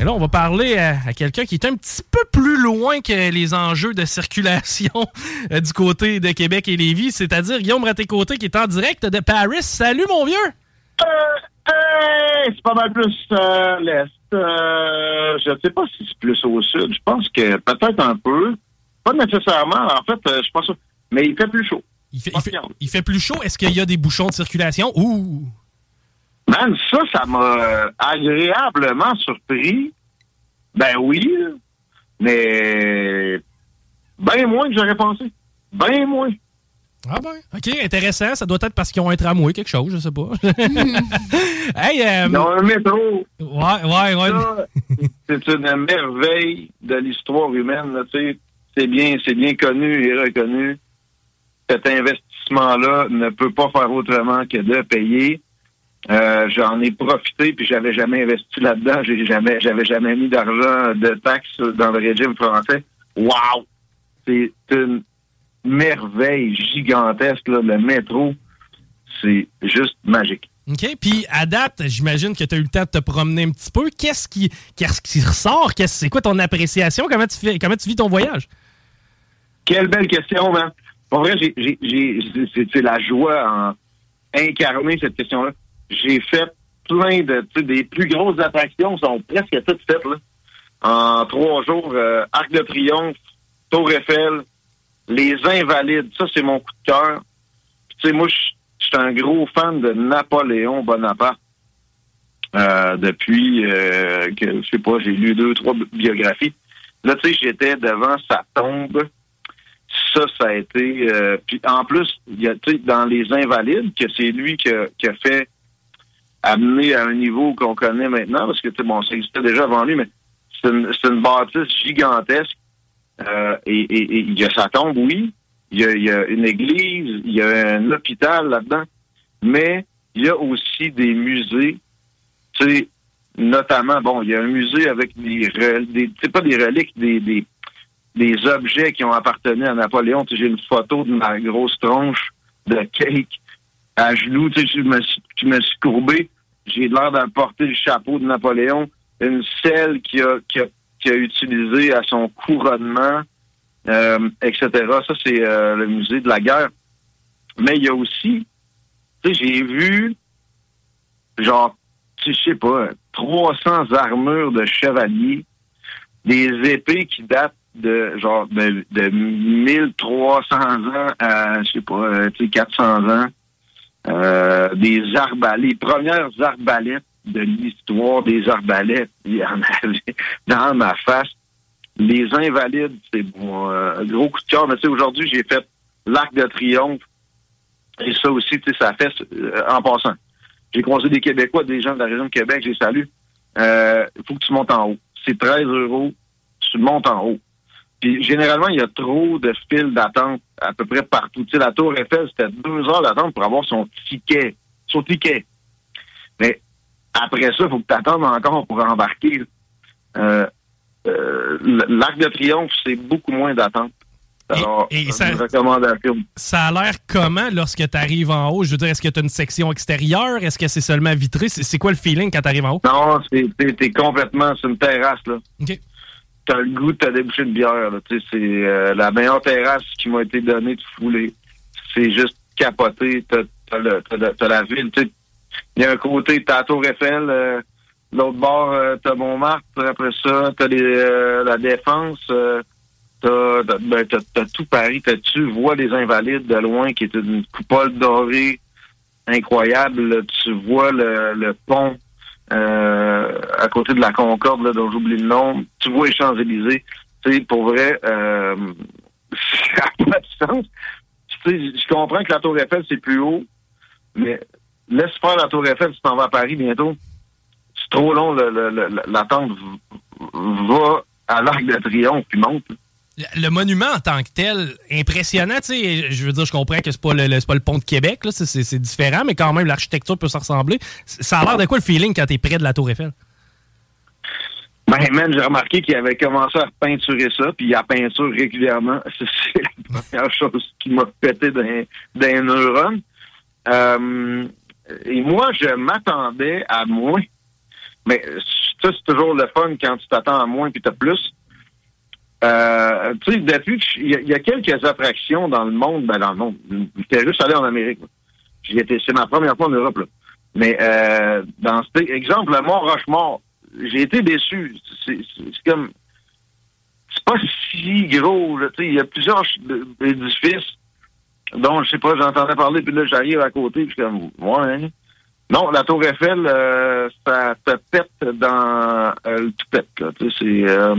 Et là, on va parler à, à quelqu'un qui est un petit peu plus loin que les enjeux de circulation euh, du côté de Québec et Lévis, c'est-à-dire Guillaume Raté-Côté qui est en direct de Paris. Salut, mon vieux! Hey, c'est pas mal plus euh, l'Est. Euh, je ne sais pas si c'est plus au Sud. Je pense que peut-être un peu. Pas nécessairement. En fait, euh, je pense pas. Mais il fait plus chaud. Il fait, il fait- il fait plus chaud. Est-ce qu'il y a des bouchons de circulation? Ouh! Man, ça, ça m'a euh, agréablement surpris. Ben oui, mais bien moins que j'aurais pensé. Bien moins. Ah ben, OK, intéressant. Ça doit être parce qu'ils ont un tramway, quelque chose, je sais pas. hey, euh, Ils ont un métro. Ouais, ouais, ouais. Ça, c'est une merveille de l'histoire humaine. là, tu sais. C'est bien, c'est bien connu et reconnu. Cet investissement-là ne peut pas faire autrement que de payer. Euh, J'en ai profité, puis j'avais jamais investi là-dedans. J'ai jamais, j'avais jamais mis d'argent de taxes dans le régime français. Wow! C'est une merveille gigantesque, là, le métro. C'est juste magique. OK, puis à date, j'imagine que tu as eu le temps de te promener un petit peu. Qu'est-ce qui, qu'est-ce qui ressort? Qu'est-ce- C'est quoi ton appréciation? Comment tu, fais, comment tu vis ton voyage? Quelle belle question, man. Pour vrai, j'ai, j'ai, j'ai- c'est, c'est la joie en incarner cette question-là. J'ai fait plein de, tu sais, des plus grosses attractions sont presque toutes faites, là. En trois jours, euh, Arc de Triomphe, Tour Eiffel, les Invalides, ça, c'est mon coup de cœur. Tu sais, moi, je suis un gros fan de Napoléon Bonaparte. Euh, depuis euh, que, je sais pas, j'ai lu deux, trois bi- biographies. Là, tu sais, j'étais devant sa tombe. Ça, ça a été... euh, puis en plus, il y a, tu sais, dans Les Invalides, que c'est lui qui a, qui a fait amener à un niveau qu'on connaît maintenant, parce que, bon, ça existait déjà avant lui, mais c'est une, une bâtisse gigantesque. Euh, et, et- et il y a sa tombe, oui. Il y a, il y a une église, il y a un hôpital là-dedans. Mais il y a aussi des musées. Tu notamment, bon, il y a un musée avec des, des c'est pas des reliques, des, des, des objets qui ont appartenu à Napoléon. J'ai une photo de ma grosse tronche de cake à genoux. Tu sais, je me suis, courbé. J'ai l'air de porter le chapeau de Napoléon. Une selle qui a, a, qui a utilisé à son couronnement, euh, etc. Ça, c'est euh, le musée de la guerre. Mais il y a aussi, tu sais, j'ai vu, genre, tu sais, je sais pas, 300 armures de chevaliers, des épées qui datent de, genre, de, de 1300 ans à, je sais pas, euh, tu sais, 400 ans. Euh, des arbalètes, les premières arbalètes de l'histoire des arbalètes, il y en avait dans ma face. Les invalides, c'est mon euh, gros coup de cœur. Mais tu sais, aujourd'hui, j'ai fait l'Arc de Triomphe. Et ça aussi, tu sais, ça fait euh, en passant. J'ai croisé des Québécois, des gens de la région de Québec, je les salue. Euh, Il faut que tu montes en haut. C'est 13 euros, tu montes en haut. Puis généralement, il y a trop de files d'attente à peu près partout. Tu sais, la Tour Eiffel, c'était deux heures d'attente pour avoir son ticket. Son ticket. Mais après ça, il faut que tu attendes encore pour embarquer. Euh, euh, L'Arc de Triomphe, c'est beaucoup moins d'attente. Alors, et une ça- recommandation. Ça a l'air comment lorsque tu arrives en haut? Je veux dire, est-ce que tu as une section extérieure? Est-ce que c'est seulement vitré? C'est quoi le feeling quand tu arrives en haut? Non, c'est t'es- complètement sur une terrasse, là. OK. T'as le goût de te déboucher une bière, là. C'est euh, la meilleure terrasse qui m'a été donnée de fouler. C'est juste capoté. T'as t'as t'as t'as la ville. Il y a un côté, t'as la Tour Eiffel, euh, L'autre bord, euh, t'as Montmartre. Après ça, t'as les, euh, la Défense. euh, t'as, ben, t'as tout Paris. T'as, tu vois les Invalides de loin, qui est une coupole dorée incroyable. Tu vois le, le pont euh, à côté de la Concorde, là, dont j'oublie le nom. Tu vois les Champs-Élysées. Tu sais, pour vrai, euh, ça n'a pas de sens. Tu sais, je comprends que la Tour Eiffel, c'est plus haut, mais laisse faire la Tour Eiffel, tu t'en vas à Paris bientôt. C'est trop long, l'attente va à l'Arc de Triomphe, puis monte. Le monument en tant que tel, impressionnant, tu sais, je veux dire, je comprends que c'est pas le, pas le pont de Québec, là, c'est- différent, mais quand même, l'architecture peut se ressembler. Ça a l'air de quoi le feeling quand t'es près de la Tour Eiffel? Ben, man, j'ai remarqué qu'il avait commencé à peinturer ça, puis il a peinture régulièrement. C'est la première chose qui m'a pété d'un d'un neurone. Euh, et moi, je m'attendais à moins. Mais ça, c'est toujours le fun quand tu t'attends à moins puis t'as plus. Euh, tu sais, depuis que il y, y a quelques attractions dans le monde, ben dans le monde. J'étais juste allé en Amérique. c'est ma première fois en Europe. Là. Mais euh, dans cet exemple, le Mont Rochemort, j'ai été déçu. C'est, comme c'est pas si gros. Tu sais, il y a plusieurs édifices dont je sais pas, j'entendais parler, puis là j'arrive à côté, puis comme ouais. hein. Non, la Tour Eiffel, euh, ça te pète dans euh, le. Là, tu sais, c'est, euh,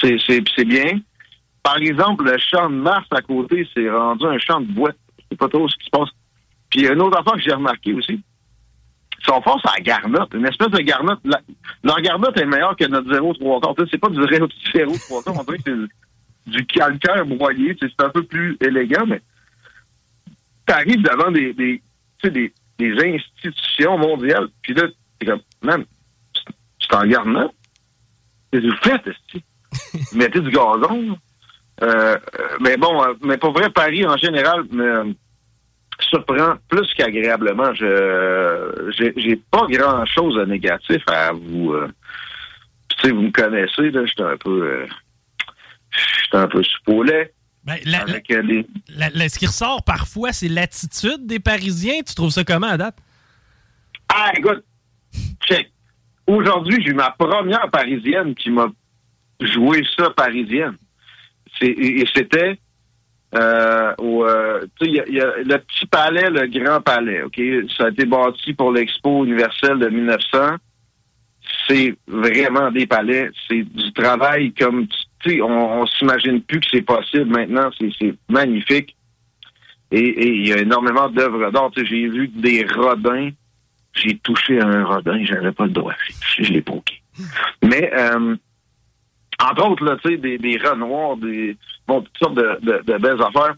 c'est, c'est, c'est bien. Par exemple, le champ de Mars à côté, c'est rendu un champ de boîte. Sais pas trop ce qui se passe. Puis une autre affaire que j'ai remarqué aussi. Son fond, c'est la garnotte. Une espèce de garnotte. La, leur est meilleure que notre 0,3 quarts. C'est pas du 0,3 quarts. On dirait que c'est du calcaire broyé. C'est un peu plus élégant, mais t'arrives devant des, des, tu sais, des, des institutions mondiales. Puis là, t'es comme, man, c'est en garnotte. Qu'est-ce que vous faites, esti? Vous mettez du gazon. Euh, mais bon, euh, mais pour vrai, Paris en général me surprend plus qu'agréablement. Je j'ai pas grand chose de négatif à vous. euh, tu sais, vous me connaissez, là, j'étais un peu euh, j'étais un peu supolé. Ben, la- avec euh, la- la- ce qui ressort parfois, c'est l'attitude des Parisiens. Tu trouves ça comment à date? Ah, écoute, check. Aujourd'hui, j'ai eu ma première parisienne qui m'a joué ça parisienne. Et, et c'était euh, au, euh, y a- y, a le petit palais, le grand palais, OK? Ça a été bâti pour l'Expo universelle de 1900. C'est vraiment des palais. C'est du travail comme, tu on, on s'imagine plus que c'est possible maintenant. C'est magnifique. Et il y a énormément d'œuvres d'art. J'ai vu des rodins. J'ai touché à un rodin, j'avais pas le touché, je l'ai poqué. Mais euh, entre autres, là, des, des rats noirs, des bon, toutes sortes de, belles affaires.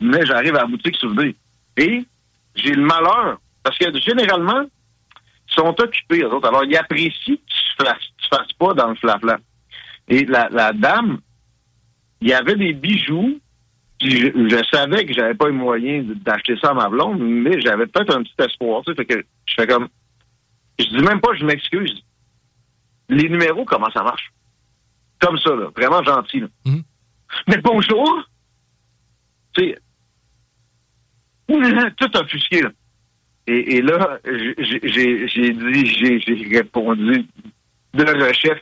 Mais j'arrive à la boutique soudée. Et j'ai le malheur, parce que généralement, ils sont occupés, eux autres. Alors, ils apprécient que tu fasses, fasses pas dans le flafla. Et la, la dame, il y avait des bijoux. puis Je, je savais que j'avais pas les moyens d'acheter ça à ma blonde, mais j'avais peut-être un petit espoir. Tu sais, fait que je fais comme. Je dis même pas, je m'excuse. Les numéros, comment ça marche? Comme ça, là. Vraiment gentil, là. Mhm. Mais bonjour! Tu sais. Tout offusqué, là. Et, et là, j'ai dit, j'ai répondu de rechef.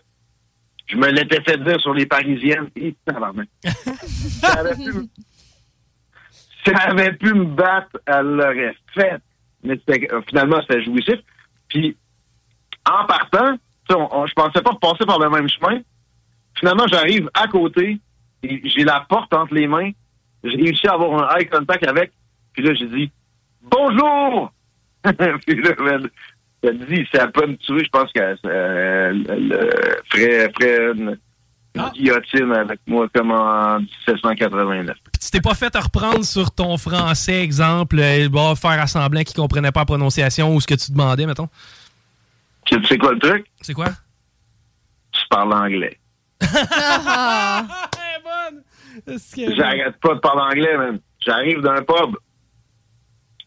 Je me l'étais fait dire sur les Parisiennes. Et ça, avait pu, me- ça avait pu me battre, elle l'aurait fait. Mais euh, finalement, c'était jouissif. Puis, en partant, on- on- je pensais pas passer par le même chemin. Finalement, j'arrive à côté, j'ai la porte entre les mains. J'ai réussi à avoir un eye contact avec. Puis là, j'ai dit Bonjour! puis là, elle dit, si elle peut me tuer, je pense qu'elle euh, euh, ferait, ferait une, une Ah. guillotine avec moi comme en 1789. Puis tu t'es pas fait reprendre sur ton français, exemple, euh, bon, faire à semblant qu'il comprenait pas la prononciation ou ce que tu demandais, mettons? Tu sais quoi le truc? C'est quoi? Tu parles anglais. Ah. Que- J'arrête pas de parler anglais, man. J'arrive d'un pub.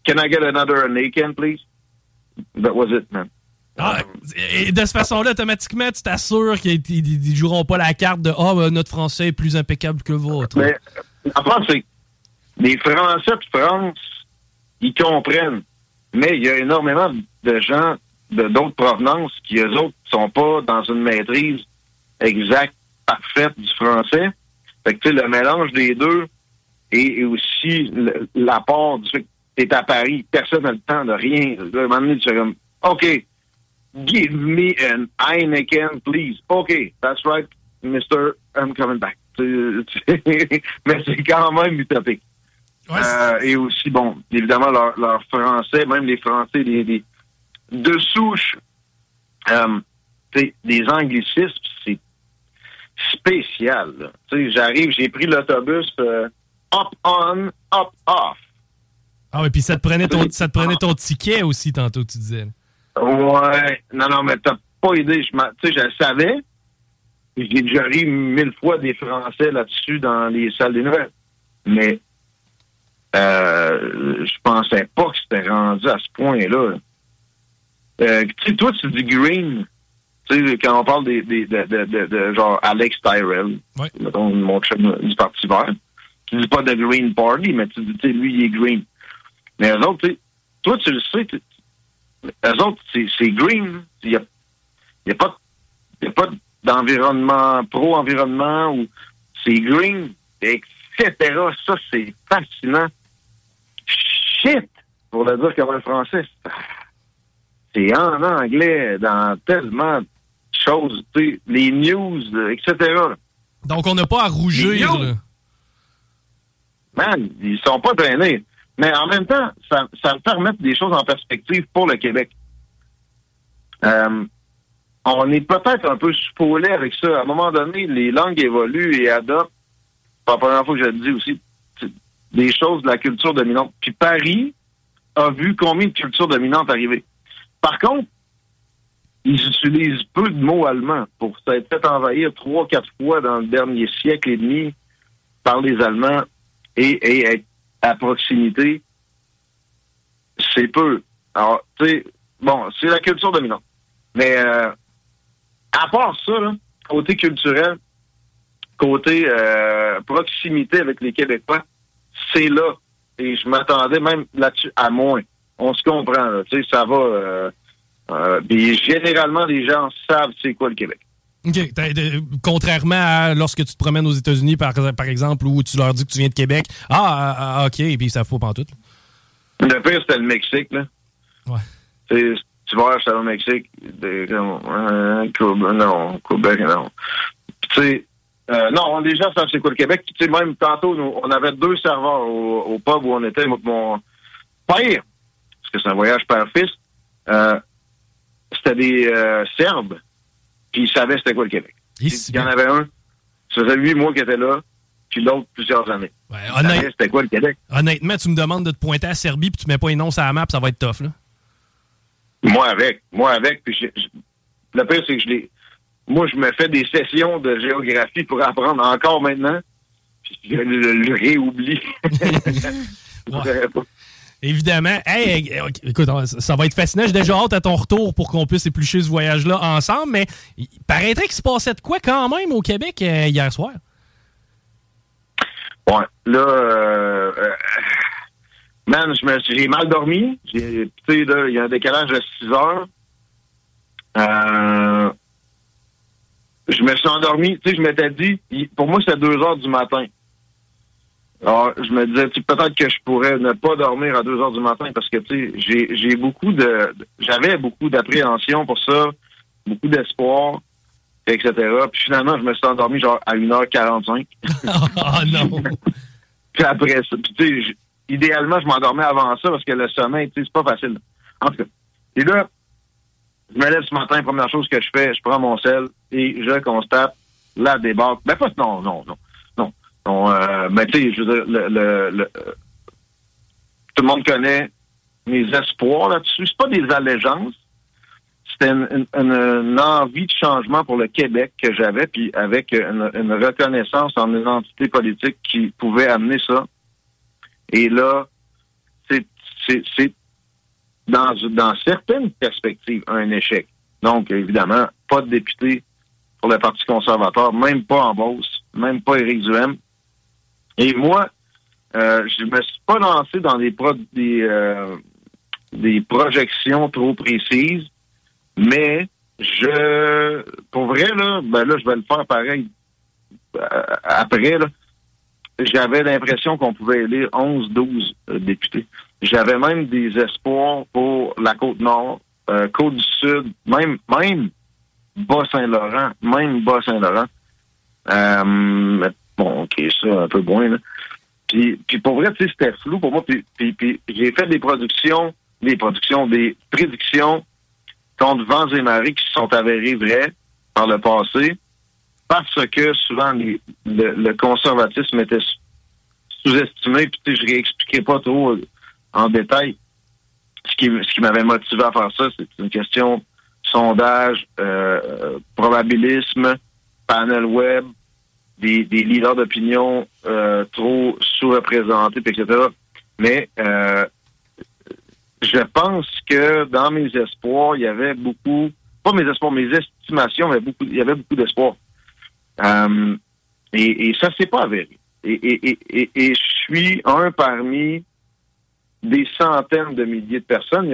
Can I get another Naken, please? That was it, man. Ah, et de cette façon-là, automatiquement, tu t'assures qu'ils ils- ils joueront pas la carte de Ah, ben, notre français est plus impeccable que le vôtre. Mais, en fait, c'est les Français de France, ils comprennent. Mais il y a énormément de gens de d'autres provenances qui, eux autres, sont pas dans une maîtrise exacte, parfaite du français. Fait que, tu sais, le mélange des deux et, aussi l'apport du fait que t'es à Paris, personne n'a le temps de rien. À un moment donné, tu fais comme, OK, give me an Heineken, please. OK, that's right, Mr. I'm coming back. Mais c'est quand même utopique. Euh, et aussi, bon, évidemment, leur, leur, français, même les français, des, de souche, euh, des anglicismes, c'est spécial. J'arrive, j'ai pris l'autobus euh, up on, up off. Ah oui, puis ça te prenait ton, ça te prenait ton ticket aussi tantôt, tu disais. Ouais, non, non, mais t'as pas idée. Je, je le savais. J'ai déjà ri mille fois des Français là-dessus dans les salles des nouvelles. Mais euh, je pensais pas que c'était rendu à ce point-là. Euh, tu sais, toi, tu dis green. Tu sais, quand on parle des, des de, de, de, genre Alex Tyrell, mettons mon chum du Parti vert, tu dis pas de Green Party, mais tu dis, tu sais, lui, il est green. Mais eux autres, toi, tu le sais, eux autres, c'est green. Il n'y a, y a pas, y a pas d'environnement, pro-environnement, ou c'est green, etc. Ça, c'est fascinant shit, pour le dire comme un français. C'est en anglais dans tellement de choses, les news, etc. Donc, on n'a pas à rougir. Man, ils sont pas traînés. Mais en même temps, ça, ça fait remettre des choses en perspective pour le Québec. Euh, on est peut-être un peu spoilé avec ça. À un moment donné, les langues évoluent et adoptent. C'est la première fois que je le dis aussi des choses de la culture dominante. Puis Paris a vu combien de cultures dominantes arriver. Par contre, ils utilisent peu de mots allemands pour s'être fait envahir trois, quatre fois dans le dernier siècle et demi par les Allemands et, être à proximité. C'est peu. Alors, tu sais, bon, c'est la culture dominante. Mais euh, à part ça, côté culturel, côté euh, proximité avec les Québécois, c'est là. Et je m'attendais même là-dessus à moins. On se comprend, tu sais, ça va. Euh, euh, généralement, les gens savent c'est quoi le Québec. OK. Contrairement à lorsque tu te promènes aux États-Unis, par, par exemple, où tu leur dis que tu viens de Québec. Ah, ah, ah OK, et puis ça faut pas tout. Le pire, c'était le Mexique, là. Ouais. tu vois, j'étais au Mexique. Euh, non, Québec, non. Tu sais, euh, non, les gens savent c'est quoi le Québec. Tu sais, même tantôt, on avait deux serveurs au, pub où on était. Mon père, parce que c'est un voyage père-fils, euh, c'était des euh, Serbes, puis ils savaient c'était quoi le Québec. Il y en avait un, ça faisait huit mois qu'il était là, puis l'autre plusieurs années. Ouais, c'était quoi le Québec? Honnêtement, tu me demandes de te pointer à Serbie, puis tu mets pas une once à la map, ça va être tough, là. Moi avec, moi avec, puis le pire, c'est que je l'ai moi, je me fais des sessions de géographie pour apprendre encore maintenant. Puis je le, réoublie. Évidemment. Écoute, ça va être fascinant. J'ai déjà hâte à ton retour pour qu'on puisse éplucher ce voyage-là ensemble. Mais il paraîtrait qu'il se passait de quoi quand même au Québec euh, hier soir? Ouais. Là, euh, euh man, j'ai mal dormi. Il y a un décalage de 6 heures. Euh, je me suis endormi, tu sais, je m'étais dit, pour moi, c'est 2 heures du matin. Alors, je me disais, peut-être que je pourrais ne pas dormir à 2 heures du matin parce que, tu sais, j'ai beaucoup de, j'avais beaucoup d'appréhension pour ça, beaucoup d'espoir, etc. Puis finalement, je me suis endormi genre à 1h45. Ah non! puis après ça, tu sais, idéalement, je m'endormais avant ça parce que le sommeil, tu sais, c'est pas facile. En tout cas. Et là, je me lève ce matin, première chose que je fais, je prends mon sel et je constate la débarque. Ben pas non, non, non. Euh, ben, tu sais, je veux dire, tout le monde connaît mes espoirs là-dessus. C'est pas des allégeances. C'était une, envie de changement pour le Québec que j'avais, puis avec une, reconnaissance en une entité politique qui pouvait amener ça. Et là, c'est dans, dans certaines perspectives, un échec. Donc, évidemment, pas de député pour le Parti conservateur, même pas en Beauce, même pas Éric Duhem. Et moi, euh, je me suis pas lancé dans des, des, euh, des projections trop précises. Mais je, pour vrai, là, ben là, je vais le faire pareil euh, après, là. J'avais l'impression qu'on pouvait élire 11, 12 euh, députés. J'avais même des espoirs pour la Côte-Nord, Côte-du-Sud, même, même Bas-Saint-Laurent, même Bas-Saint-Laurent. Bon, OK, ça, un peu moins, là. Puis, puis pour vrai, c'était flou pour moi. Puis, puis, j'ai fait des productions, des productions, des prédictions contre vents et marées qui se sont avérées vraies par le passé parce que souvent les, le, le, conservatisme était sous-estimé. Puis je réexpliquais pas trop en détail ce qui, ce qui m'avait motivé à faire ça. C'est une question sondage, euh, probabilisme, panel web, des, des leaders d'opinion euh, trop sous-représentés, etc. Mais euh, je pense que dans mes espoirs, il y avait beaucoup, pas mes espoirs, mes estimations, avait beaucoup, il y avait beaucoup d'espoir. Euh, et, et, ça s'est pas avéré. Et, et, et, et je suis un parmi des centaines de milliers de personnes.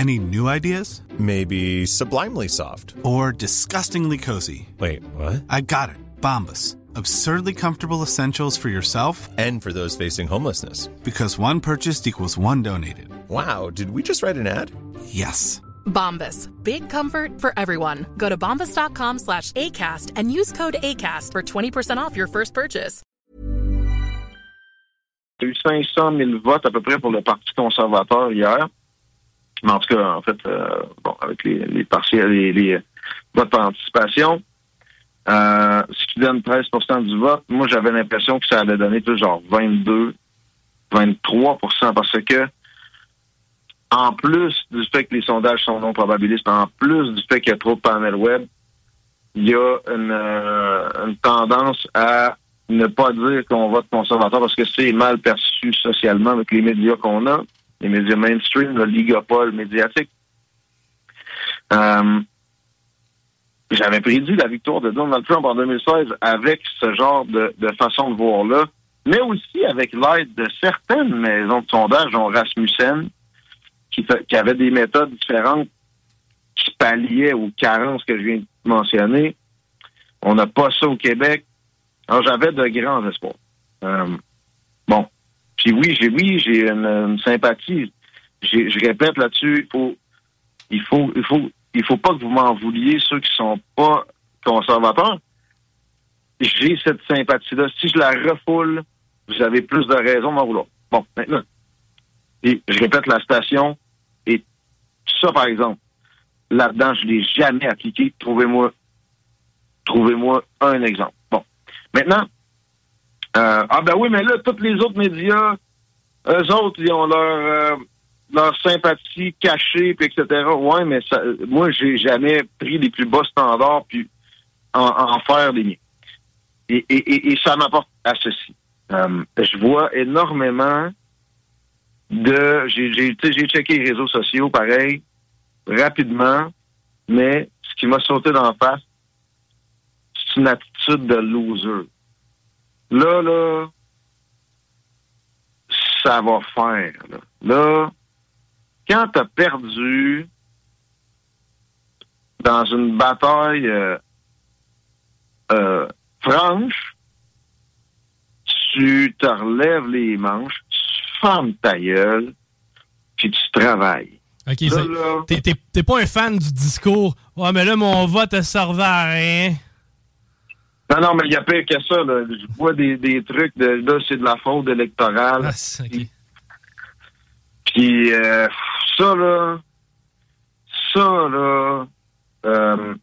Any new ideas? Maybe sublimely soft. Or disgustingly cozy. Wait, what? I got it. Bombas. Absurdly comfortable essentials for yourself and for those facing homelessness. Because one purchased equals one donated. Wow, did we just write an ad? Yes. Bombas. Big comfort for everyone. Go to bombas.com slash ACAST and use code ACAST for 20% off your first purchase. Il y a eu 500 000 votes à peu près pour le Parti conservateur hier. Mais en tout cas, en fait, euh, bon, avec les, les partiels, les, les votes par anticipation, euh, ce qui donne 13 du vote, moi, j'avais l'impression que ça allait donner plus genre 22, 23% parce que, en plus du fait que les sondages sont non probabilistes, en plus du fait qu'il y a trop de panels web, il y a une, euh, une tendance à ne pas dire qu'on vote conservateur parce que c'est mal perçu socialement avec les médias qu'on a les médias mainstream, le ligopole médiatique. Euh, J'avais prédit la victoire de Donald Trump en 2016 avec ce genre de, façon de voir-là, mais aussi avec l'aide de certaines maisons de sondage, dont Rasmussen, qui, qui avait des méthodes différentes qui palliaient aux carences que je viens de mentionner. On n'a pas ça au Québec. Alors, j'avais de grands espoirs. Euh, puis oui, j'ai oui, j'ai une, sympathie. Je répète là-dessus, il faut, il faut, il faut, il faut pas que vous m'en vouliez ceux qui sont pas conservateurs. J'ai cette sympathie-là. Si je la refoule, vous avez plus de raisons d'en vouloir. Bon, maintenant. Je répète la station. Et ça, par exemple, là-dedans, je l'ai jamais appliqué. Trouvez-moi, trouvez-moi un exemple. Bon. Maintenant, euh, ah ben oui, mais là, tous les autres médias, eux autres, ils ont leur, euh, leur sympathie cachée, puis etc. Ouais, mais ça, moi, j'ai jamais pris les plus bas standards puis en, en faire des miens. Et, et, et, ça m'apporte à ceci. Euh, je vois énormément de... J'ai j'ai checké les réseaux sociaux, pareil, rapidement, mais ce qui m'a sauté dans la face, c'est une attitude de loser. Là, là, ça va faire. Là, là quand tu as perdu dans une bataille euh, euh, franche, tu te relèves les manches, tu fermes ta gueule, puis tu travailles. OK, t'es pas un fan du discours. Ouais, mais là, mon vote ne servait à rien. Non, non, mais il y a pire que ça. Là. Je vois des, des trucs de là, c'est de la fraude électorale. Ah, okay. Puis euh, ça, là, ça, là, euh,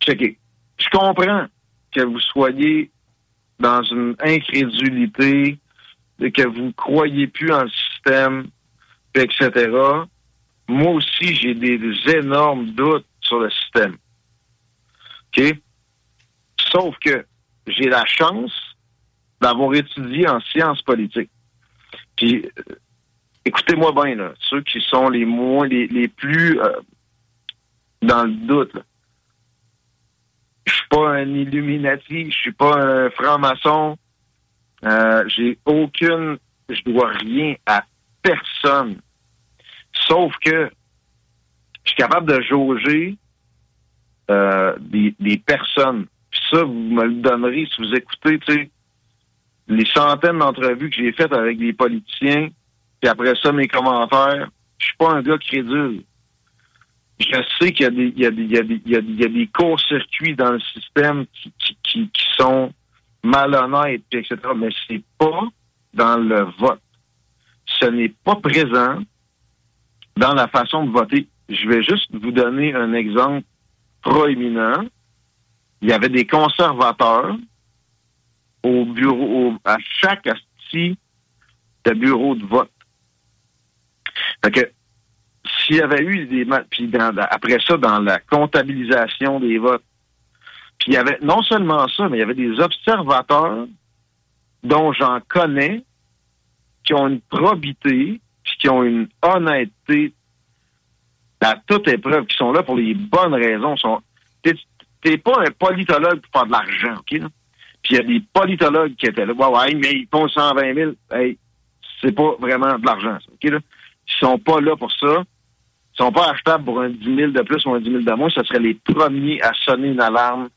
checkez. Je comprends que vous soyez dans une incrédulité, et que vous croyez plus en le système, etc., moi aussi, j'ai des, des énormes doutes sur le système. OK? Sauf que j'ai la chance d'avoir étudié en sciences politiques. Puis, euh, écoutez-moi bien, là, ceux qui sont les moins, les, les plus euh, dans le doute, là. Je suis pas un Illuminati, je suis pas un franc-maçon. Euh, j'ai aucune, je dois rien à personne. Sauf que je suis capable de jauger euh, des, des personnes. Puis ça, vous me le donnerez si vous écoutez, tu sais, les centaines d'entrevues que j'ai faites avec des politiciens, puis après ça, mes commentaires. Je suis pas un gars crédule. Je sais qu'il y a des, il y a des, courts-circuits dans le système qui sont malhonnêtes, puis etc. Mais c'est pas dans le vote. Ce n'est pas présent dans la façon de voter. Je vais juste vous donner un exemple proéminent. Il y avait des conservateurs au bureau, au- à chaque asti de bureau de vote. Fait que s'il y avait eu des puis dans- après ça dans la comptabilisation des votes, puis il y avait non seulement ça, mais il y avait des observateurs dont j'en connais qui ont une probité, puis qui ont une honnêteté à toute épreuve, qui sont là pour les bonnes raisons. Sont, t'es, pas un politologue pour faire de l'argent, OK? là? Puis il y a des politologues qui étaient là. Ouais, ouais, mais ils font 120 000. Hey, c'est pas vraiment de l'argent, ça, OK? Là? Ils sont pas là pour ça. Ils sont pas achetables pour un 10 000 de plus ou un 10 000 de moins. Ce seraient les premiers à sonner une alarme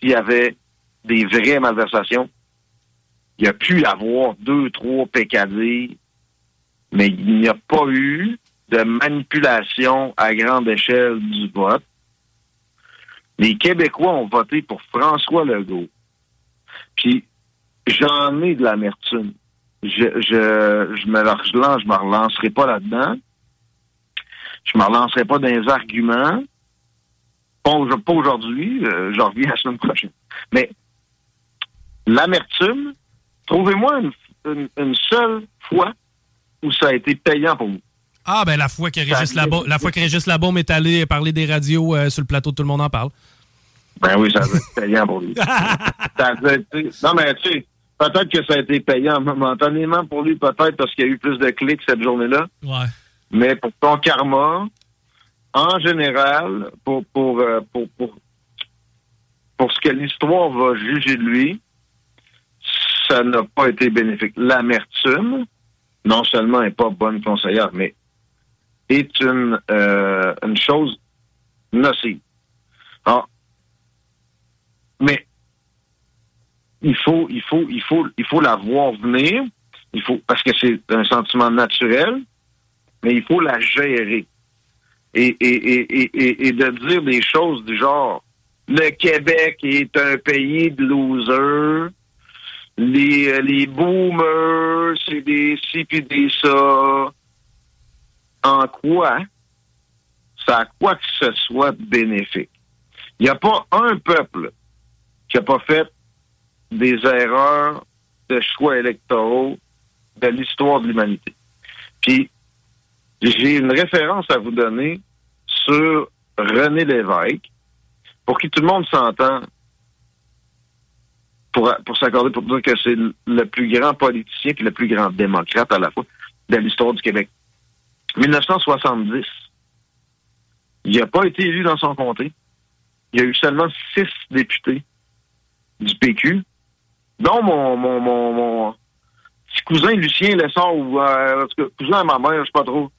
s'il y avait des vraies malversations. Il y a pu y avoir deux, trois PKD, mais il n'y a pas eu de manipulation à grande échelle du vote. Les Québécois ont voté pour François Legault. Puis j'en ai de l'amertume. Je, je, je me relancerai pas là-dedans. Je me relancerai pas dans les arguments. Pas, au- pas aujourd'hui, euh, j'en reviens la semaine prochaine. Mais l'amertume, trouvez-moi une, une- une seule fois où ça a été payant pour vous. Ah, ben la fois que Régis Labaume, la fois que Régis Labaume est allé parler des radios euh, sur le plateau, tout le monde en parle. Ben oui, ça a été payant pour lui. Ça a été- non, mais tu sais, peut-être que ça a été payant momentanément pour lui, peut-être parce qu'il y a eu plus de clics cette journée-là. Ouais. Mais pour ton karma, en général, pour pour euh, pour pour, pour ce que l'histoire va juger de lui, ça n'a pas été bénéfique. L'amertume, non seulement n'est pas bonne conseillère, mais est une euh, une chose nocive. Ah. Mais il faut, il faut, il faut, il faut la voir venir. Il faut parce que c'est un sentiment naturel, mais il faut la gérer. Et, et, et, et, de dire des choses du genre le Québec est un pays de losers, les, euh, les boomers, c'est des ci puis des ça. En quoi ça a quoi que ce soit bénéfique? Il n'y a pas un peuple qui n'a pas fait des erreurs de choix électoraux de l'histoire de l'humanité. Puis, j'ai une référence à vous donner sur René Lévesque, pour qui tout le monde s'entend, pour, pour s'accorder pour dire que c'est le plus grand politicien et le plus grand démocrate à la fois de l'histoire du Québec. 1970, il n'a pas été élu dans son comté. Il y a eu seulement six députés du PQ, dont mon, mon, mon, mon petit cousin Lucien Lessard, ou euh, cousin à ma mère, je sais pas trop,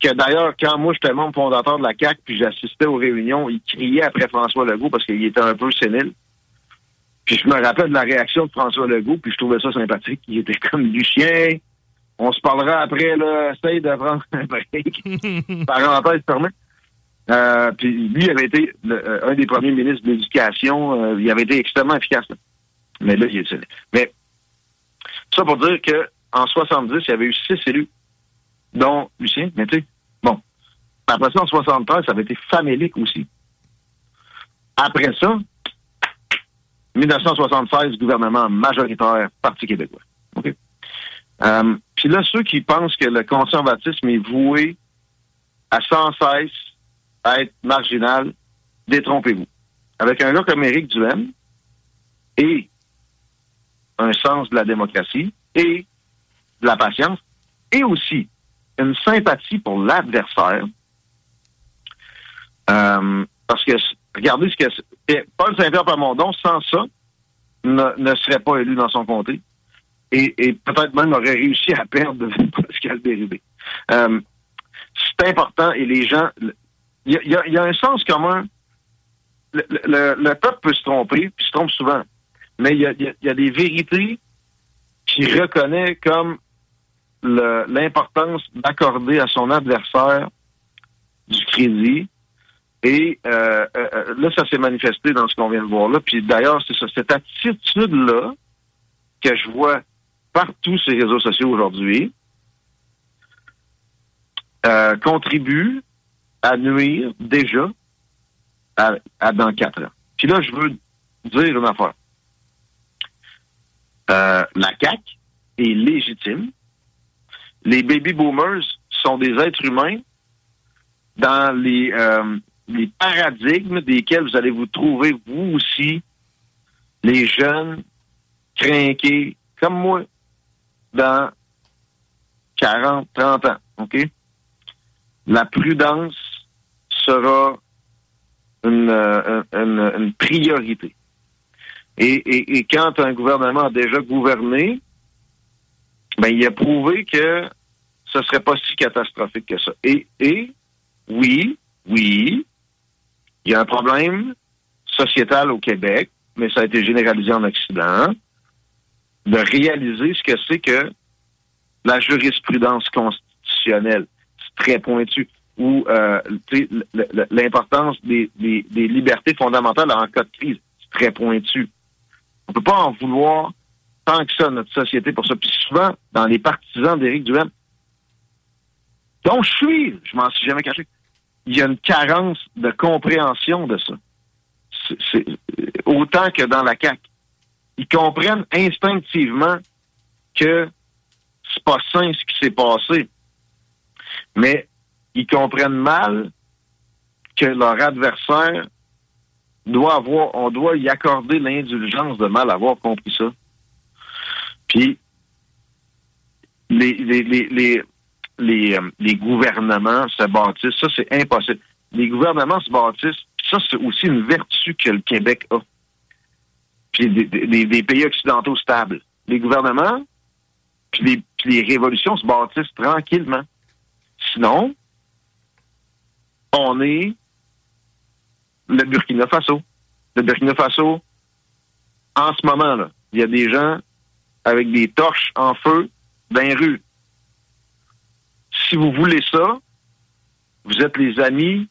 que d'ailleurs, quand moi j'étais membre fondateur de la CAC puis j'assistais aux réunions, il criait après François Legault parce qu'il était un peu sénile. Puis je me rappelle de la réaction de François Legault, puis je trouvais ça sympathique. Il était comme Lucien, on se parlera après, là, essaye de prendre un break. Parenthèse fermée. Euh, puis lui il avait été le- euh, un des premiers ministres de l'Éducation. euh, il avait été extrêmement efficace. là. Mais là, il est. Mais ça pour dire que en 70, il y avait eu six élus, dont Lucien, mais tu sais, bon. Après ça, en 73, ça avait été famélique aussi. Après ça, 1976, gouvernement majoritaire, Parti québécois. OK? Euh, Puis là, ceux qui pensent que le conservatisme est voué à sans cesse être marginal, détrompez-vous. Avec un gars comme Éric Duhem et un sens de la démocratie et de la patience et aussi une sympathie pour l'adversaire. Euh, parce que regardez ce que Paul Saint-Pierre Plamondon, sans ça, ne, serait pas élu dans son comté et, et peut-être même aurait réussi à perdre Pascal Bérubé. Euh, c'est important et les gens, il y, y, y a, un sens commun. Le, le, le, peuple peut se tromper, puis se trompe souvent, mais il y a, y a, des vérités qu'il reconnaît comme l'importance d'accorder à son adversaire du crédit. Et euh, euh, là, ça s'est manifesté dans ce qu'on vient de voir là. Puis d'ailleurs, c'est ça, cette attitude-là que je vois partout les réseaux sociaux aujourd'hui euh, contribue à nuire déjà à, à, dans quatre ans. Puis là, je veux dire une affaire. Euh, la CAQ est légitime. Les baby boomers sont des êtres humains dans les, euh, les paradigmes desquels vous allez vous trouver, vous aussi, les jeunes, crinqués, comme moi, dans 40, 30 ans. OK? La prudence sera une, euh, priorité. Et, quand un gouvernement a déjà gouverné, ben, il a prouvé que ce serait pas si catastrophique que ça. Et, et oui, oui, il y a un problème sociétal au Québec, mais ça a été généralisé en Occident, de réaliser ce que c'est que la jurisprudence constitutionnelle. C'est très pointu. Ou euh, l'importance des, libertés fondamentales en cas de crise. C'est très pointu. On peut pas en vouloir tant que ça notre société pour ça. Puis souvent, dans les partisans d'Éric Duhem, dont je suis, je m'en suis jamais caché, il y a une carence de compréhension de ça. Autant que dans la CAQ. Ils comprennent instinctivement que c'est pas sain ce qui s'est passé. Mais ils comprennent mal que leur adversaire doit avoir, on doit y accorder l'indulgence de mal avoir compris ça. Puis, les, les, euh, gouvernements se bâtissent, ça c'est impossible. Les gouvernements se bâtissent, ça c'est aussi une vertu que le Québec a. Puis des, des, des pays occidentaux stables. Les gouvernements, puis les, puis les révolutions se bâtissent tranquillement. Sinon, on est le Burkina Faso. Le Burkina Faso, en ce moment, là, il y a des gens avec des torches en feu dans les rues. Si vous voulez ça, vous êtes les amis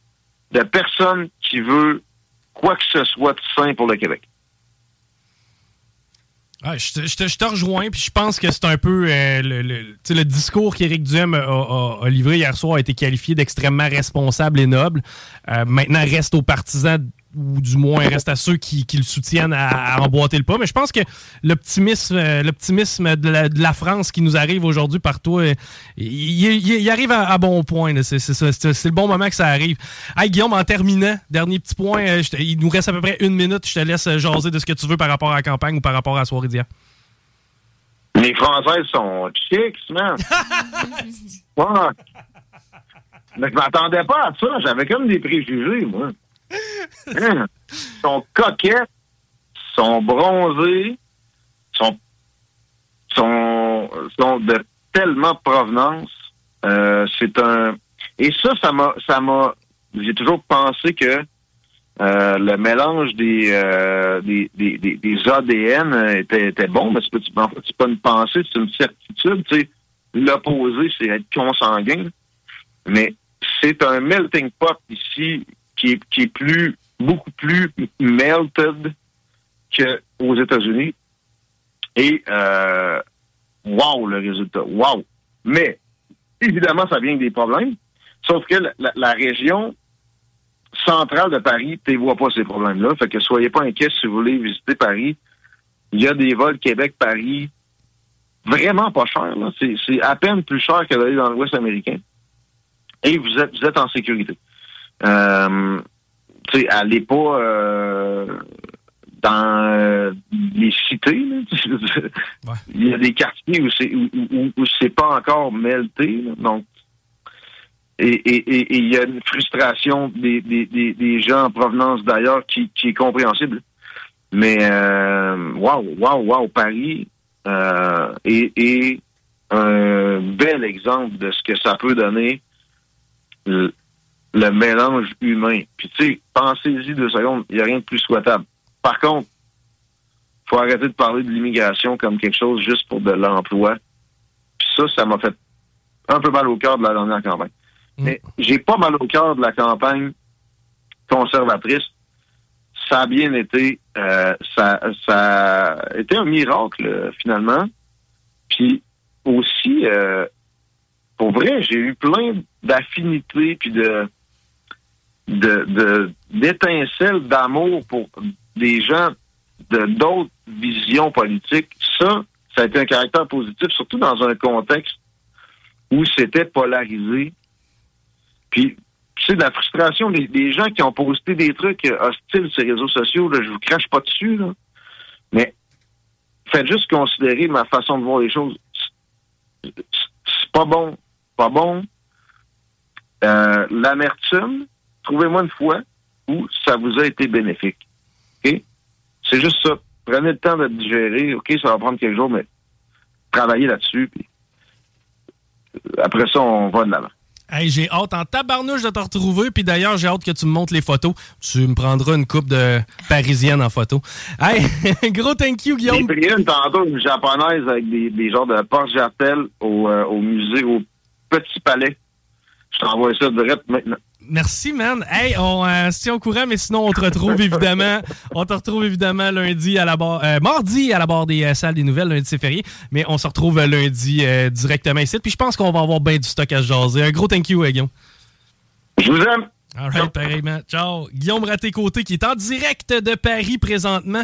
de personne qui veut quoi que ce soit de sain pour le Québec. Ah, je, te, rejoins, puis je pense que c'est un peu euh, le, le, discours qu'Éric Duhem a, livré hier soir a été qualifié d'extrêmement responsable et noble. Euh, maintenant, reste aux partisans ou du moins reste à ceux qui, qui le soutiennent à, à, emboîter le pas. Mais je pense que l'optimisme, euh, l'optimisme de la, de la, France qui nous arrive aujourd'hui par toi, il, il, il, arrive à, à bon point. C'est, c'est, c'est, c'est, le bon moment que ça arrive. Hey Guillaume, en terminant, dernier petit point, euh, il nous reste à peu près une minute. Je te laisse jaser de ce que tu veux par rapport à la campagne ou par rapport à la soirée d'hier. Les Françaises sont chics, man. ouais. Mais je m'attendais pas à ça. J'avais comme des préjugés, moi. Hein? sont coquettes, sont bronzées, sont, sont, sont de tellement provenance. Euh, c'est un et ça, ça m'a, ça m'a. J'ai toujours pensé que euh, le mélange des, euh, des, des, des, des, ADN était, était bon, mais c'est pas, pas une pensée, c'est une certitude. Tu sais, l'opposé, c'est être consanguin. Mais c'est un melting pot ici qui est, qui est plus, beaucoup plus melted qu'aux États-Unis. Et, euh, wow, le résultat. Wow. Mais, évidemment, ça vient avec des problèmes. Sauf que la, région centrale de Paris, ne vois pas ces problèmes-là. Fait que soyez pas inquiets si vous voulez visiter Paris. Il y a des vols Québec-Paris vraiment pas chers. c'est à peine plus cher que d'aller dans l'Ouest américain. Et vous êtes, vous êtes en sécurité. Euh, tu sais, allez pas euh, dans euh, les cités. là. Il y a des quartiers où c'est où, où- où c'est pas encore melté. là. Donc, et et- et- et il y a une frustration des, des, des, des gens en provenance d'ailleurs qui, qui est compréhensible. Mais euh, waouh, waouh, waouh, Paris euh, est, est un bel exemple de ce que ça peut donner le, mélange humain. Puis tu sais, pensez-y deux secondes, il n'y a rien de plus souhaitable. Par contre, faut arrêter de parler de l'immigration comme quelque chose juste pour de l'emploi. Puis ça, ça m'a fait un peu mal au cœur de la dernière campagne. Mais j'ai pas mal au cœur de la campagne conservatrice. Ça a bien été, euh, ça, ça a été un miracle finalement. Puis aussi, euh, pour vrai, j'ai eu plein d'affinités puis de de d'étincelles d'amour pour des gens de d'autres visions politiques. Ça, ça a été un caractère positif, surtout dans un contexte où c'était polarisé. Puis, tu sais, de la frustration des, gens qui ont posté des trucs hostiles sur les réseaux sociaux, là, je vous crache pas dessus, là. Mais faites juste considérer ma façon de voir les choses. C'est pas bon. Pas bon. Euh, L'amertume, trouvez-moi une fois où ça vous a été bénéfique. OK? C'est juste ça. Prenez le temps de digérer. OK, ça va prendre quelques jours, mais travaillez là-dessus. puis après ça, on va de l'avant. Hey, j'ai hâte en tabarnouche de te retrouver. Puis d'ailleurs, j'ai hâte que tu me montres les photos. Tu me prendras une coupe de parisienne en photo. Hey, gros thank you, J'ai Guillaume. pris une tantôt, une japonaise avec des, des genres de porte-jartelles au, euh, au musée, au Petit Palais. Je t'envoie ça direct maintenant. Merci, man. Hey, on euh, se tient au courant, mais sinon, on te retrouve évidemment. On te retrouve évidemment lundi à la barre, euh, mardi à la barre des euh, salles des nouvelles. Lundi, c'est férié. Mais on se retrouve euh, lundi euh, directement ici. Puis je pense qu'on va avoir bien du stock à se jaser. Un gros thank you, Guillaume. Je vous aime. All right, pareillement. Ciao. Guillaume Raté-Côté qui est en direct de Paris présentement.